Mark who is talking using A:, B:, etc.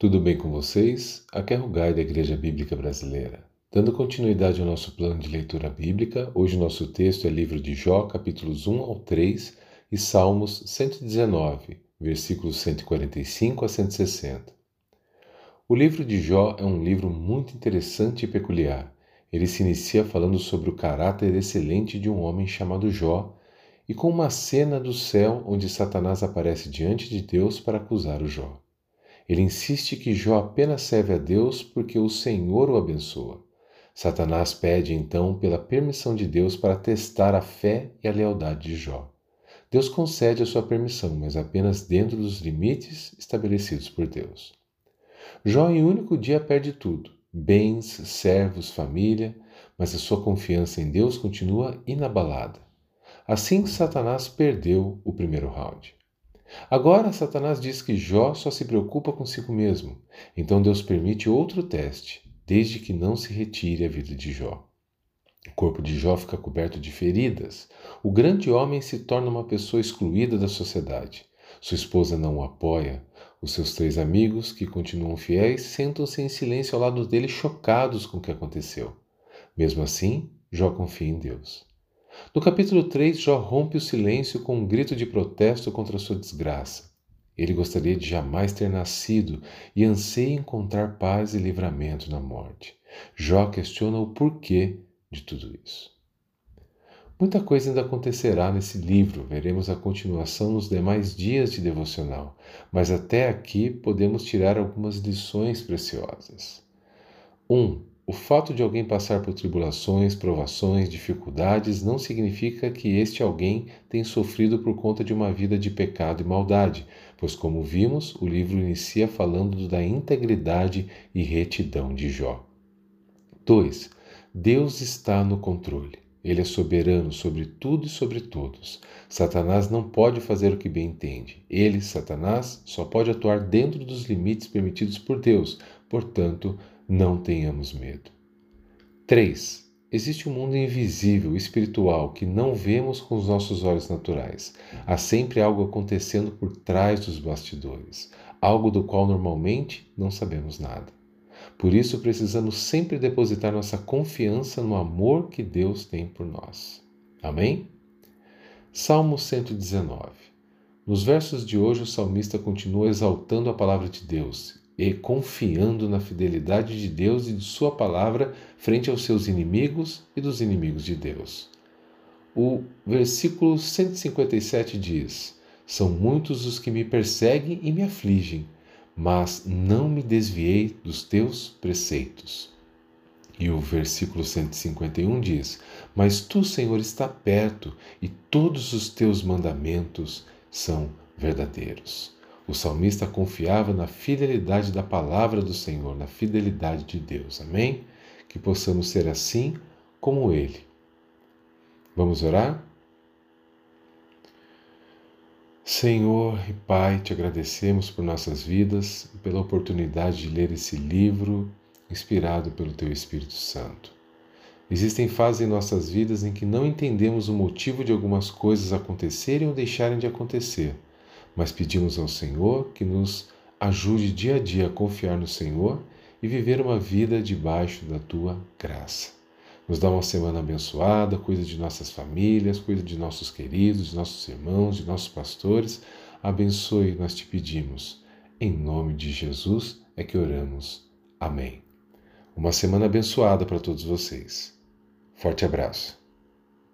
A: Tudo bem com vocês? Aqui é Rugai da Igreja Bíblica Brasileira. Dando continuidade ao nosso plano de leitura bíblica, hoje o nosso texto é livro de Jó, capítulos 1 ao 3 e Salmos 119, versículos 145 a 160. O livro de Jó é um livro muito interessante e peculiar. Ele se inicia falando sobre o caráter excelente de um homem chamado Jó e com uma cena do céu onde Satanás aparece diante de Deus para acusar o Jó. Ele insiste que Jó apenas serve a Deus porque o Senhor o abençoa. Satanás pede então pela permissão de Deus para testar a fé e a lealdade de Jó. Deus concede a sua permissão, mas apenas dentro dos limites estabelecidos por Deus. Jó, em um único dia, perde tudo: bens, servos, família, mas a sua confiança em Deus continua inabalada. Assim, Satanás perdeu o primeiro round. Agora, Satanás diz que Jó só se preocupa consigo mesmo. Então Deus permite outro teste, desde que não se retire a vida de Jó. O corpo de Jó fica coberto de feridas. O grande homem se torna uma pessoa excluída da sociedade. Sua esposa não o apoia. Os seus três amigos, que continuam fiéis, sentam-se em silêncio ao lado dele, chocados com o que aconteceu. Mesmo assim, Jó confia em Deus. No capítulo 3, Jó rompe o silêncio com um grito de protesto contra sua desgraça. Ele gostaria de jamais ter nascido e anseia encontrar paz e livramento na morte. Jó questiona o porquê de tudo isso. Muita coisa ainda acontecerá nesse livro, veremos a continuação nos demais dias de devocional, mas até aqui podemos tirar algumas lições preciosas. 1. Um, o fato de alguém passar por tribulações, provações, dificuldades não significa que este alguém tem sofrido por conta de uma vida de pecado e maldade, pois, como vimos, o livro inicia falando da integridade e retidão de Jó. 2. Deus está no controle. Ele é soberano sobre tudo e sobre todos. Satanás não pode fazer o que bem entende. Ele, Satanás, só pode atuar dentro dos limites permitidos por Deus. Portanto, não tenhamos medo. 3. Existe um mundo invisível, espiritual, que não vemos com os nossos olhos naturais. Há sempre algo acontecendo por trás dos bastidores, algo do qual normalmente não sabemos nada. Por isso precisamos sempre depositar nossa confiança no amor que Deus tem por nós. Amém? Salmo 119. Nos versos de hoje, o salmista continua exaltando a palavra de Deus e confiando na fidelidade de Deus e de Sua palavra frente aos seus inimigos e dos inimigos de Deus. O versículo 157 diz: São muitos os que me perseguem e me afligem, mas não me desviei dos teus preceitos. E o versículo 151 diz: Mas tu, Senhor, está perto e todos os teus mandamentos são verdadeiros. O salmista confiava na fidelidade da palavra do Senhor, na fidelidade de Deus. Amém? Que possamos ser assim como ele. Vamos orar? Senhor e Pai, te agradecemos por nossas vidas, pela oportunidade de ler esse livro inspirado pelo Teu Espírito Santo. Existem fases em nossas vidas em que não entendemos o motivo de algumas coisas acontecerem ou deixarem de acontecer mas pedimos ao Senhor que nos ajude dia a dia a confiar no Senhor e viver uma vida debaixo da tua graça. Nos dá uma semana abençoada, cuida de nossas famílias, cuida de nossos queridos, de nossos irmãos, de nossos pastores. Abençoe, nós te pedimos. Em nome de Jesus é que oramos. Amém. Uma semana abençoada para todos vocês. Forte abraço.